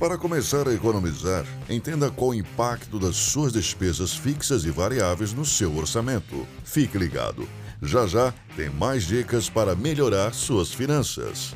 Para começar a economizar, entenda qual o impacto das suas despesas fixas e variáveis no seu orçamento. Fique ligado. Já já tem mais dicas para melhorar suas finanças.